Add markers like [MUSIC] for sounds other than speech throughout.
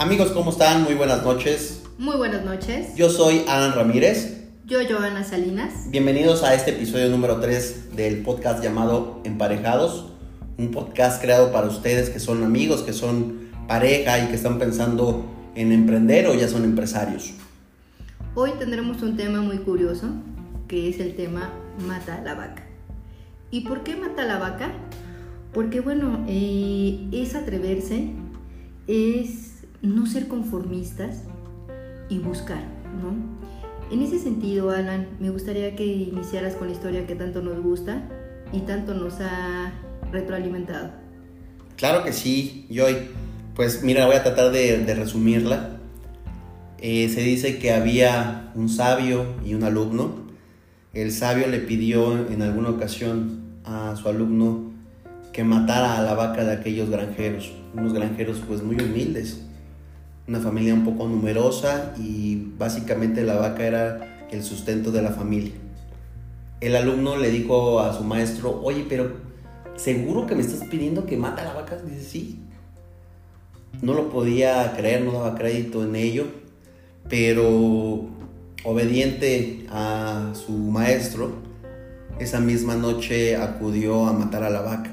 Amigos, ¿cómo están? Muy buenas noches. Muy buenas noches. Yo soy Alan Ramírez. Yo, Joana Salinas. Bienvenidos a este episodio número 3 del podcast llamado Emparejados. Un podcast creado para ustedes que son amigos, que son pareja y que están pensando en emprender o ya son empresarios. Hoy tendremos un tema muy curioso, que es el tema mata a la vaca. ¿Y por qué mata a la vaca? Porque bueno, eh, es atreverse, es no ser conformistas y buscar, ¿no? En ese sentido, Alan, me gustaría que iniciaras con la historia que tanto nos gusta y tanto nos ha retroalimentado. Claro que sí, Joy. Pues mira, voy a tratar de, resumirla. Eh, se dice que había un sabio y un alumno. El sabio le pidió en alguna ocasión a su alumno que matara a la vaca de aquellos granjeros, unos granjeros pues muy humildes una familia un poco numerosa y básicamente la vaca era el sustento de la familia. El alumno le dijo a su maestro, oye, pero ¿seguro que me estás pidiendo que mate a la vaca? Dice, sí. No lo podía creer, no daba crédito en ello, pero obediente a su maestro, esa misma noche acudió a matar a la vaca.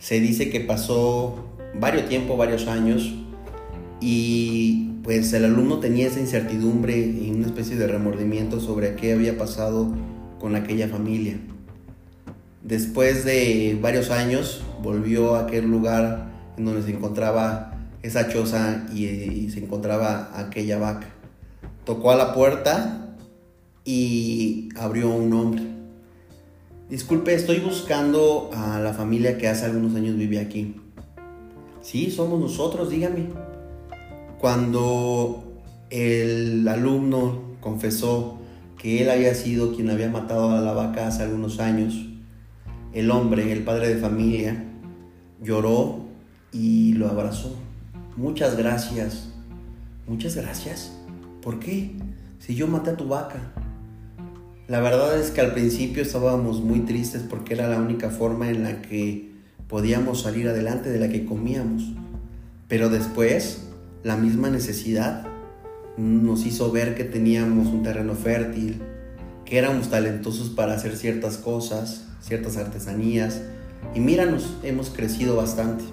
Se dice que pasó varios tiempo, varios años, y pues el alumno tenía esa incertidumbre y una especie de remordimiento sobre qué había pasado con aquella familia. Después de varios años volvió a aquel lugar en donde se encontraba esa choza y, se encontraba aquella vaca. Tocó a la puerta y abrió un hombre. Disculpe, estoy buscando a la familia que hace algunos años vive aquí. Sí, somos nosotros, dígame. Cuando el alumno confesó que él había sido quien había matado a la vaca hace algunos años, el hombre, el padre de familia, lloró y lo abrazó. Muchas gracias. Muchas gracias. ¿Por qué? Si yo maté a tu vaca. La verdad es que al principio estábamos muy tristes porque era la única forma en la que podíamos salir adelante, de la que comíamos. Pero después la misma necesidad nos hizo ver que teníamos un terreno fértil, que éramos talentosos para hacer ciertas cosas, ciertas artesanías, y míranos, hemos crecido bastante.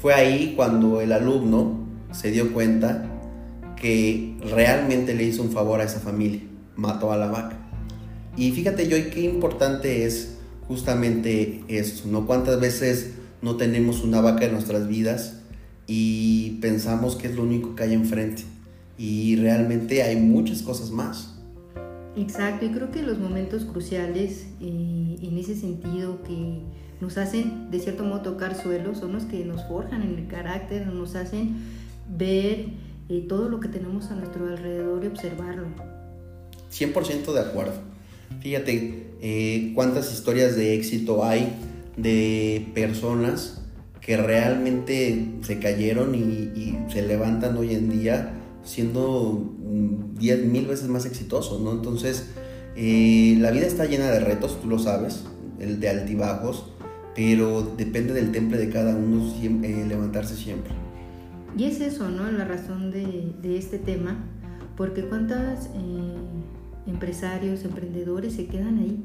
Fue ahí cuando el alumno se dio cuenta que realmente le hizo un favor a esa familia, mató a la vaca. Y fíjate, yo qué importante es justamente esto, ¿no? ¿Cuántas veces no tenemos una vaca en nuestras vidas y pensamos que es lo único que hay enfrente. Y realmente hay muchas cosas más. Exacto, y creo que los momentos cruciales eh, en ese sentido que nos hacen de cierto modo tocar suelo son los que nos forjan en el carácter, nos hacen ver eh, todo lo que tenemos a nuestro alrededor y observarlo. 100% de acuerdo. Fíjate eh, cuántas historias de éxito hay de personas que realmente se cayeron y, se levantan hoy en día siendo 10 mil veces más exitosos, ¿no? Entonces, eh, la vida está llena de retos, tú lo sabes, el de altibajos, pero depende del temple de cada uno eh, levantarse siempre. Y es eso, ¿no? La razón de, este tema, porque cuántos eh, empresarios, emprendedores se quedan ahí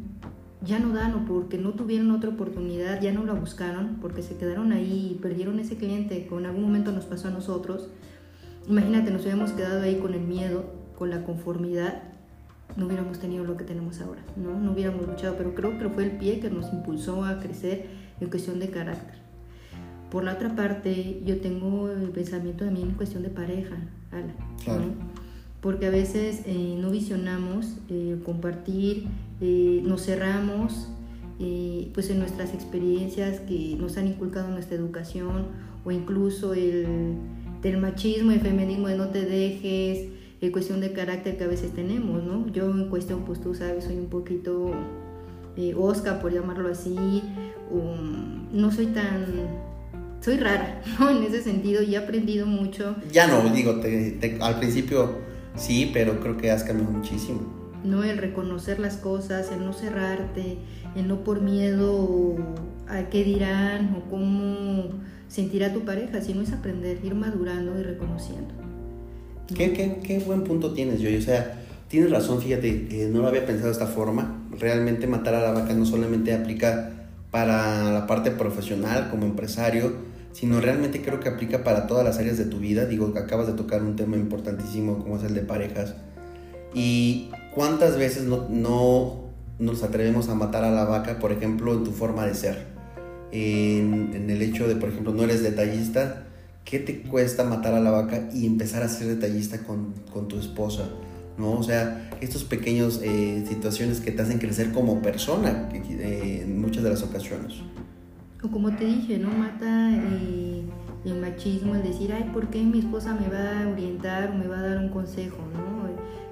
ya no dan o porque no tuvieron otra oportunidad, ya no la buscaron, porque se quedaron ahí y perdieron ese cliente que en algún momento nos pasó a nosotros. Imagínate, nos hubiéramos quedado ahí con el miedo, con la conformidad, no hubiéramos tenido lo que tenemos ahora, ¿no? No hubiéramos luchado, pero creo que fue el pie que nos impulsó a crecer en cuestión de carácter. Por la otra parte, yo tengo el pensamiento también en cuestión de pareja, Ala, porque a veces eh, no visionamos eh, compartir, eh, nos cerramos pues en nuestras experiencias que nos han inculcado en nuestra educación o incluso el del machismo y feminismo de no te dejes, en cuestión de carácter que a veces tenemos, ¿no? Yo en cuestión, pues tú sabes, soy un poquito osca, por llamarlo así, no soy tan soy rara, [LAUGHS] ¿no? En ese sentido y he aprendido mucho. Ya no, digo, al principio Sí, pero creo que has cambiado muchísimo. No, el reconocer las cosas, el no cerrarte, el no por miedo a qué dirán o cómo sentir a tu pareja, sino es aprender, ir madurando y reconociendo. ¿Qué, qué, qué buen punto tienes, yo O sea, tienes razón, fíjate, eh, no lo había pensado de esta forma. Realmente matar a la vaca no solamente aplica para la parte profesional como empresario, sino realmente creo que aplica para todas las áreas de tu vida. Digo, que acabas de tocar un tema importantísimo como es el de parejas. Y cuántas veces no, no nos atrevemos a matar a la vaca, por ejemplo, en tu forma de ser. En, en, el hecho de, por ejemplo, no eres detallista, ¿qué te cuesta matar a la vaca y empezar a ser detallista con, con tu esposa? ¿no? O sea, estos pequeños eh, situaciones que te hacen crecer como persona eh, en muchas de las ocasiones. O como te dije, ¿no? Mata eh, el machismo, el decir, ay, ¿por qué mi esposa me va a orientar o me va a dar un consejo, ¿no?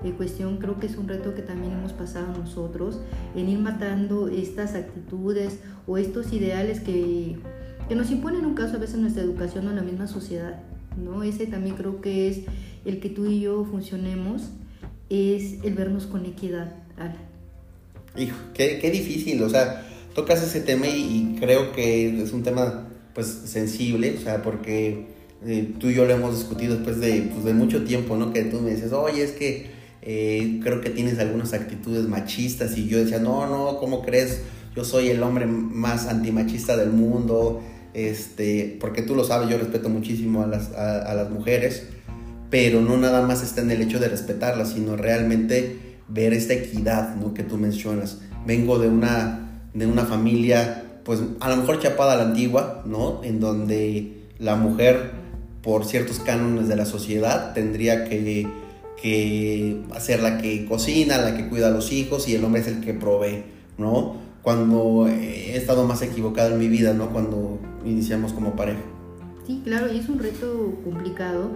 En cuestión creo que es un reto que también hemos pasado nosotros, en ir matando estas actitudes o estos ideales que, que nos imponen un caso a veces nuestra educación o en la misma sociedad, ¿no? Ese también creo que es el que tú y yo funcionemos es el vernos con equidad, Hijo, qué, qué, difícil, o sea, tocas ese tema y, creo que es un tema pues sensible, o sea, porque eh, tú y yo lo hemos discutido después de, pues, de mucho tiempo, ¿no? Que tú me dices, oye, es que eh, creo que tienes algunas actitudes machistas y yo decía, no, no, ¿cómo crees? Yo soy el hombre más antimachista del mundo, este, porque tú lo sabes, yo respeto muchísimo a las, a las mujeres, pero no nada más está en el hecho de respetarla, sino realmente ver esta equidad ¿no? que tú mencionas. Vengo de una, de una familia, pues a lo mejor chapada a la antigua, ¿no? En donde la mujer, por ciertos cánones de la sociedad, tendría que, que ser la que cocina, la que cuida a los hijos y el hombre es el que provee, ¿no? Cuando he estado más equivocado en mi vida, ¿no? Cuando iniciamos como pareja. Sí, claro, y es un reto complicado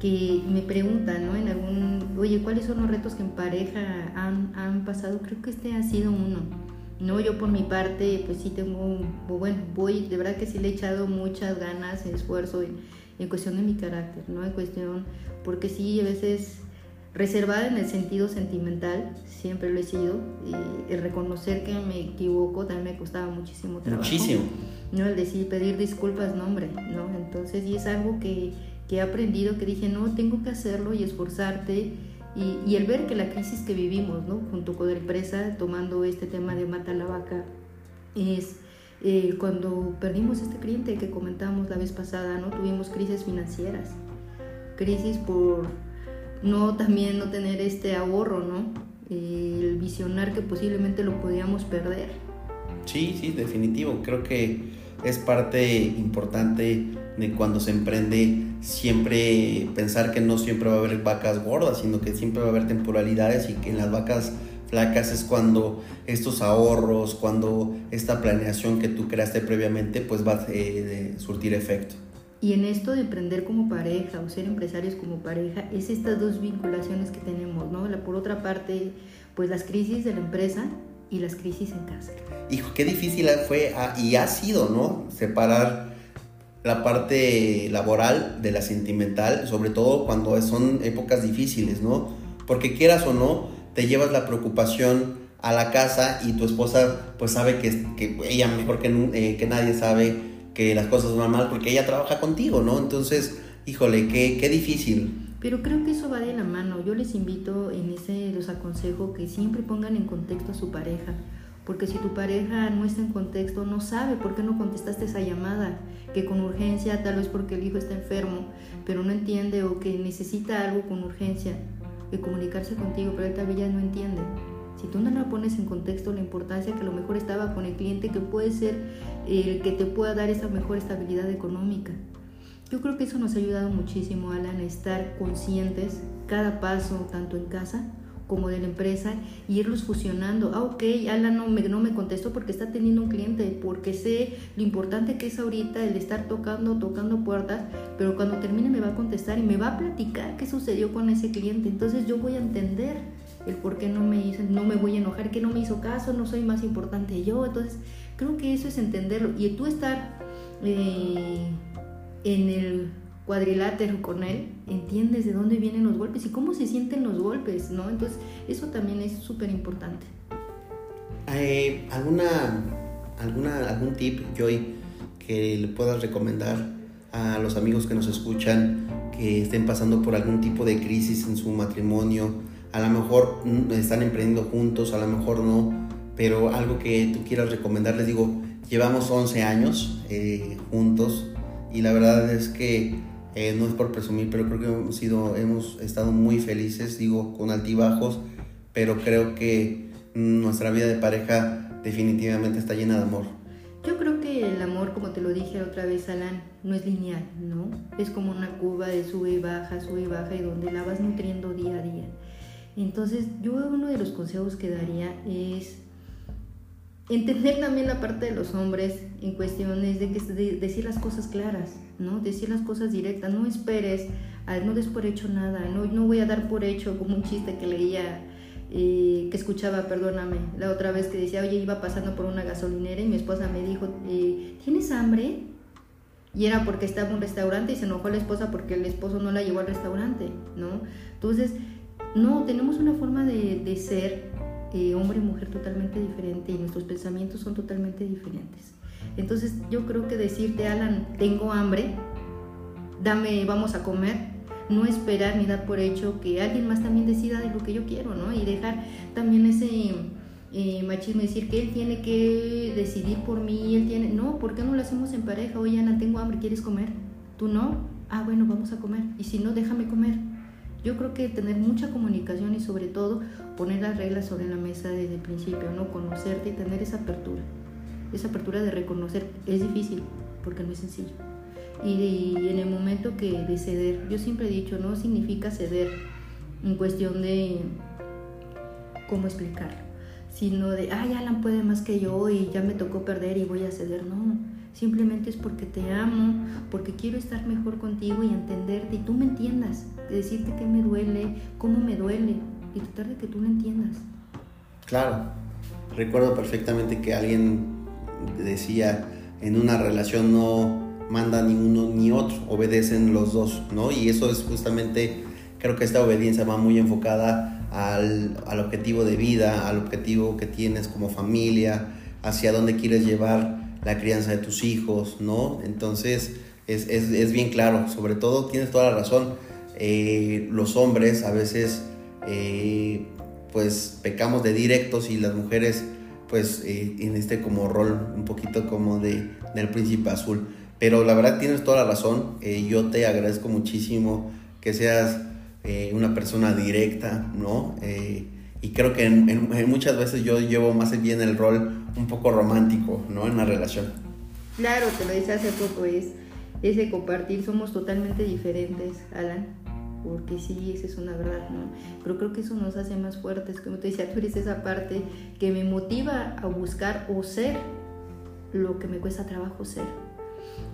que me preguntan, ¿no? En algún, oye, ¿cuáles son los retos que en pareja han, han pasado? Creo que este ha sido uno. No, yo por mi parte, pues sí tengo, bueno, voy, de verdad que sí le he echado muchas ganas, esfuerzo en, en cuestión de mi carácter, ¿no? En cuestión, porque sí, a veces reservada en el sentido sentimental, siempre lo he sido. Y reconocer que me equivoco también me costaba muchísimo trabajo. Muchísimo. No, el decir, pedir disculpas, no, hombre, ¿no? Entonces, y es algo que que he aprendido, que dije, no, tengo que hacerlo y esforzarte. Y, el ver que la crisis que vivimos, junto con la empresa, tomando este tema de mata la vaca, es eh, cuando perdimos este cliente que comentamos la vez pasada, ¿no? tuvimos crisis financieras, crisis por no también no tener este ahorro, ¿no? el visionar que posiblemente lo podíamos perder. Sí, sí, definitivo. Creo que es parte importante de cuando se emprende siempre pensar que no siempre va a haber vacas gordas, sino que siempre va a haber temporalidades y que en las vacas flacas es cuando estos ahorros, cuando esta planeación que tú creaste previamente, pues va a eh, surtir efecto. Y en esto de emprender como pareja o ser empresarios como pareja, es estas dos vinculaciones que tenemos, ¿no? por otra parte, pues las crisis de la empresa y las crisis en casa. Hijo, qué difícil fue ah, y ha sido, ¿no? Separar la parte laboral de la sentimental, sobre todo cuando son épocas difíciles, ¿no? Porque quieras o no, te llevas la preocupación a la casa y tu esposa pues sabe que, que ella mejor que, eh, que nadie sabe que las cosas van mal porque ella trabaja contigo, ¿no? Entonces, híjole, qué, qué difícil. Pero creo que eso va de la mano. Yo les invito, en ese los aconsejo que siempre pongan en contexto a su pareja. Porque si tu pareja no está en contexto, no sabe por qué no contestaste esa llamada, que con urgencia, tal vez porque el hijo está enfermo, pero no entiende o que necesita algo con urgencia de comunicarse contigo, pero él todavía ya no entiende. Si tú no lo pones en contexto la importancia que a lo mejor estaba con el cliente, que puede ser el que te pueda dar esa mejor estabilidad económica. Yo creo que eso nos ha ayudado muchísimo, Alan, a estar conscientes cada paso, tanto en casa como de la empresa, y irlos fusionando. Ah, ok, Alan no me, no me contestó porque está teniendo un cliente, porque sé lo importante que es ahorita el estar tocando, tocando puertas, pero cuando termine me va a contestar y me va a platicar qué sucedió con ese cliente. Entonces yo voy a entender el por qué no me hizo, no me voy a enojar, que no me hizo caso, no soy más importante yo. Entonces creo que eso es entenderlo. Y tú estar... Eh, en el cuadrilátero con él, entiendes de dónde vienen los golpes y cómo se sienten los golpes, ¿no? Entonces, eso también es súper importante. Eh, ¿alguna, alguna, ¿Algún tip, Joy, que le puedas recomendar a los amigos que nos escuchan que estén pasando por algún tipo de crisis en su matrimonio. A lo mejor están emprendiendo juntos, a lo mejor no, pero algo que tú quieras recomendarles, digo, llevamos 11 años eh, juntos y la verdad es que eh, no es por presumir, pero creo que hemos, sido, hemos estado muy felices, digo, con altibajos, pero creo que nuestra vida de pareja definitivamente está llena de amor. Yo creo que el amor, como te lo dije otra vez, Alan, no es lineal, ¿no? Es como una curva de sube y baja, sube y baja, y donde la vas nutriendo día a día. Entonces, yo uno de los consejos que daría es entender también la parte de los hombres en cuestiones de, que, decir las cosas claras, ¿no? Decir las cosas directas, no esperes, no des por hecho nada, no, no voy a dar por hecho como un chiste que leía, eh, que escuchaba, perdóname, la otra vez que decía, oye, iba pasando por una gasolinera y mi esposa me dijo, eh, ¿tienes hambre? Y era porque estaba en un restaurante y se enojó la esposa porque el esposo no la llevó al restaurante, ¿no? Entonces, no, tenemos una forma de, de ser eh, hombre y mujer totalmente diferente y nuestros pensamientos son totalmente diferentes. Entonces yo creo que decirte, Alan, tengo hambre, dame, vamos a comer, no esperar ni dar por hecho que alguien más también decida de lo que yo quiero, ¿no? Y dejar también ese eh, machismo, decir que él tiene que decidir por mí, él tiene, no, ¿por qué no lo hacemos en pareja? Oye, Ana, tengo hambre, ¿quieres comer? ¿Tú no? Ah, bueno, vamos a comer. Y si no, déjame comer. Yo creo que tener mucha comunicación y sobre todo poner las reglas sobre la mesa desde el principio, ¿no? Conocerte y tener esa apertura. Esa apertura de reconocer es difícil porque no es sencillo. Y, en el momento que de ceder, yo siempre he dicho, no significa ceder en cuestión de cómo explicarlo, sino de, ay, Alan puede más que yo y ya me tocó perder y voy a ceder. No, simplemente es porque te amo, porque quiero estar mejor contigo y entenderte y tú me entiendas, decirte qué me duele, cómo me duele y tratar de que tú lo entiendas. Claro, recuerdo perfectamente que alguien decía, en una relación no manda ni uno ni otro, obedecen los dos, ¿no? Y eso es justamente, creo que esta obediencia va muy enfocada al, al objetivo de vida, al objetivo que tienes como familia, hacia dónde quieres llevar la crianza de tus hijos, ¿no? Entonces es, es, es bien claro, sobre todo tienes toda la razón, eh, los hombres a veces eh, pues pecamos de directos y las mujeres pues eh, en este como rol un poquito como de, del príncipe azul. Pero la verdad tienes toda la razón, yo te agradezco muchísimo que seas una persona directa, ¿no? Y creo que muchas veces yo llevo más bien el rol un poco romántico, ¿no? En la relación. Claro, te lo decía hace poco, es ese compartir, somos totalmente diferentes, Alan, porque sí, esa es una verdad, ¿no? Pero creo que eso nos hace más fuertes, como te decía, tú eres esa parte que me motiva a buscar o ser lo que me cuesta trabajo ser.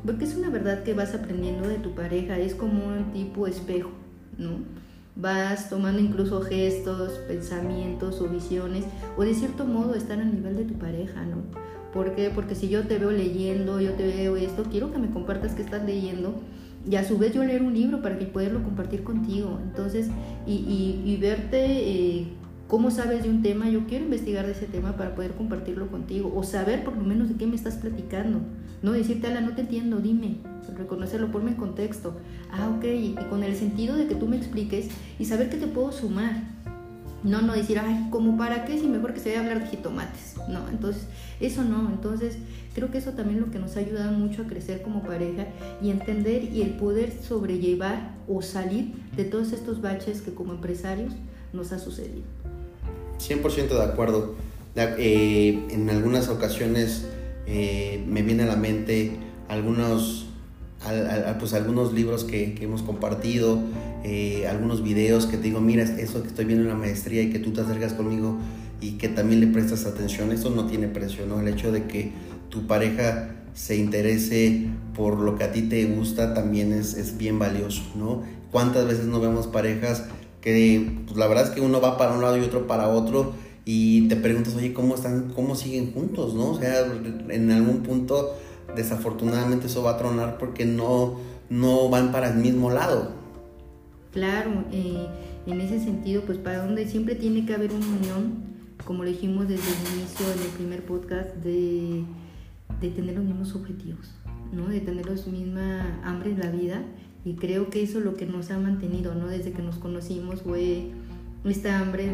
Porque es una verdad que vas aprendiendo de tu pareja, es como un tipo espejo, ¿no? Vas tomando incluso gestos, pensamientos o visiones, o de cierto modo estar al nivel de tu pareja, ¿no? ¿Por qué? Porque si yo te veo leyendo, yo te veo esto, quiero que me compartas que estás leyendo y a su vez yo leer un libro para que poderlo compartir contigo. Entonces, y, y, verte eh, cómo sabes de un tema, yo quiero investigar de ese tema para poder compartirlo contigo o saber por lo menos de qué me estás platicando. No decirte, ala, no te entiendo, dime, reconocerlo, ponme en contexto. Ah, ok, y con el sentido de que tú me expliques y saber que te puedo sumar. No, no decir, ay, ¿como para qué? Si mejor que se vaya a hablar de jitomates. No, entonces, eso no. Entonces, creo que eso también es lo que nos ha ayudado mucho a crecer como pareja y entender y el poder sobrellevar o salir de todos estos baches que como empresarios nos ha sucedido. 100% de acuerdo. Eh, en algunas ocasiones eh, me viene a la mente algunos, pues algunos libros que, hemos compartido, eh, algunos videos que te digo, mira, eso que estoy viendo en la maestría y que tú te acercas conmigo y que también le prestas atención, eso no tiene precio, ¿no? El hecho de que tu pareja se interese por lo que a ti te gusta también es, es bien valioso, ¿no? ¿Cuántas veces no vemos parejas que pues, la verdad es que uno va para un lado y otro para otro y te preguntas, oye, ¿cómo están, cómo siguen juntos, no? O sea, en algún punto desafortunadamente eso va a tronar porque no, no van para el mismo lado. Claro, eh, en ese sentido, pues para donde siempre tiene que haber una unión, como lo dijimos desde el inicio en el primer podcast, de, de tener los mismos objetivos. ¿no? De tener la misma hambre en la vida y creo que eso es lo que nos ha mantenido, ¿no? Desde que nos conocimos fue esta hambre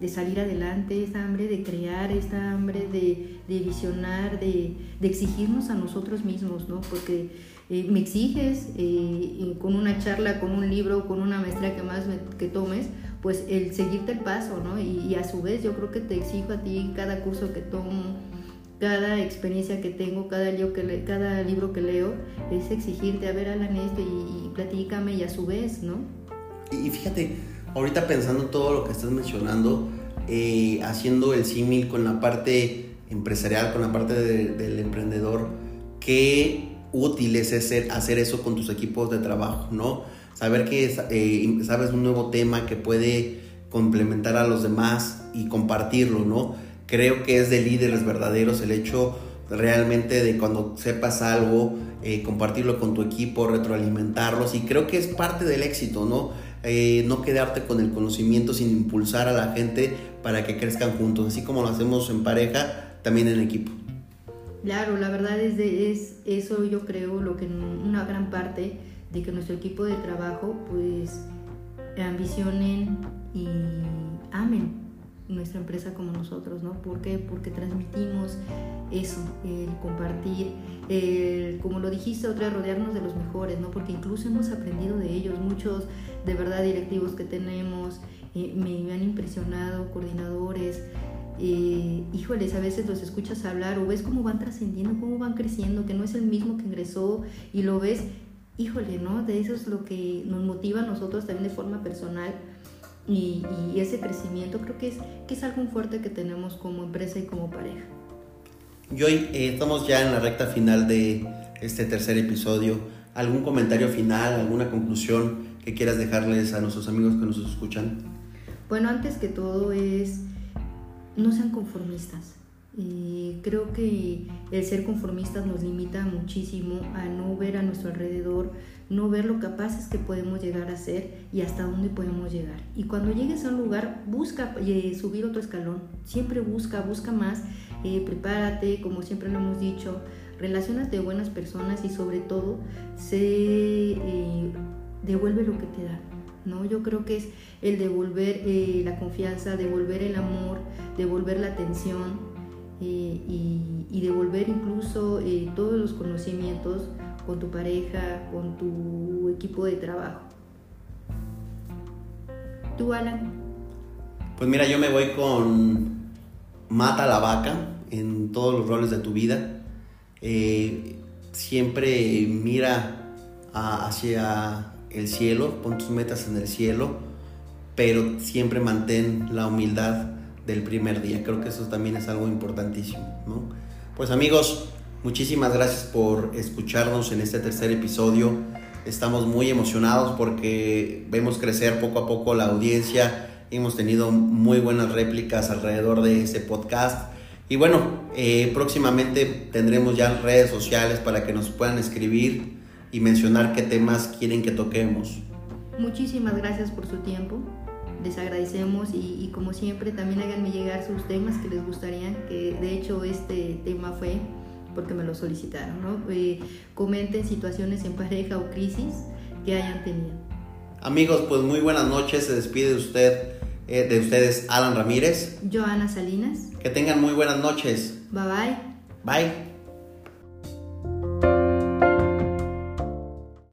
de, salir adelante, esta hambre de crear, esta hambre de, visionar, de, exigirnos a nosotros mismos, ¿no? Porque eh, me exiges eh, con una charla, con un libro, con una maestría que más que tomes, pues el seguirte el paso, ¿no? Y, a su vez yo creo que te exijo a ti cada curso que tomo, cada experiencia que tengo, cada libro que, cada libro que leo, es exigirte, a ver, Alan, esto y, y platícame y a su vez, ¿no? Y fíjate, ahorita pensando en todo lo que estás mencionando, eh, haciendo el símil con la parte empresarial, con la parte del emprendedor, qué útil es hacer, hacer eso con tus equipos de trabajo, ¿no? Saber que eh, sabes un nuevo tema que puede complementar a los demás y compartirlo, ¿no? Creo que es de líderes verdaderos el hecho realmente de cuando sepas algo, eh, compartirlo con tu equipo, retroalimentarlos y creo que es parte del éxito, ¿no? Eh, no quedarte con el conocimiento, sin impulsar a la gente para que crezcan juntos, así como lo hacemos en pareja, también en equipo. Claro, la verdad es, es eso yo creo lo que una gran parte de que nuestro equipo de trabajo pues ambicionen y amen nuestra empresa como nosotros, ¿no? ¿Por qué? Porque transmitimos eso, el compartir, el, como lo dijiste otra rodearnos de los mejores, ¿no? Porque incluso hemos aprendido de ellos, muchos de verdad directivos que tenemos, eh, me, han impresionado, coordinadores, eh, híjoles, a veces los escuchas hablar o ves cómo van trascendiendo, cómo van creciendo, que no es el mismo que ingresó y lo ves, híjole, ¿no? De eso es lo que nos motiva a nosotros también de forma personal y, ese crecimiento creo que es, que es algo fuerte que tenemos como empresa y como pareja. Y hoy eh, estamos ya en la recta final de este tercer episodio. ¿Algún comentario final, alguna conclusión que quieras dejarles a nuestros amigos que nos escuchan? Bueno, antes que todo es, no sean conformistas. Creo que el ser conformistas nos limita muchísimo a no ver a nuestro alrededor, no ver lo capaces que podemos llegar a ser y hasta dónde podemos llegar. Y cuando llegues a un lugar, busca eh, subir otro escalón, siempre busca, busca más, eh, prepárate, como siempre lo hemos dicho, relacionas de buenas personas y sobre todo se eh, devuelve lo que te da. ¿no? Yo creo que es el devolver la confianza, devolver el amor, devolver la atención y, y, devolver incluso todos los conocimientos con tu pareja, con tu equipo de trabajo. ¿Tú, Alan? Pues mira, yo me voy con mata la vaca en todos los roles de tu vida. Eh, siempre mira hacia el cielo, pon tus metas en el cielo, pero siempre mantén la humildad del primer día. Creo que eso también es algo importantísimo, ¿no? Pues amigos, Muchísimas gracias por escucharnos en este tercer episodio. Estamos muy emocionados porque vemos crecer poco a poco la audiencia. Hemos tenido muy buenas réplicas alrededor de este podcast. Y bueno, eh, próximamente tendremos ya redes sociales para que nos puedan escribir y mencionar qué temas quieren que toquemos. Muchísimas gracias por su tiempo. Les agradecemos y, y como siempre también háganme llegar sus temas que les gustarían, que de hecho este tema fue porque me lo solicitaron, ¿no? Eh, comenten situaciones en pareja o crisis que hayan tenido. Amigos, pues muy buenas noches, se despide de usted, eh, de ustedes Alan Ramírez. Joana Salinas. Que tengan muy buenas noches. Bye bye. Bye.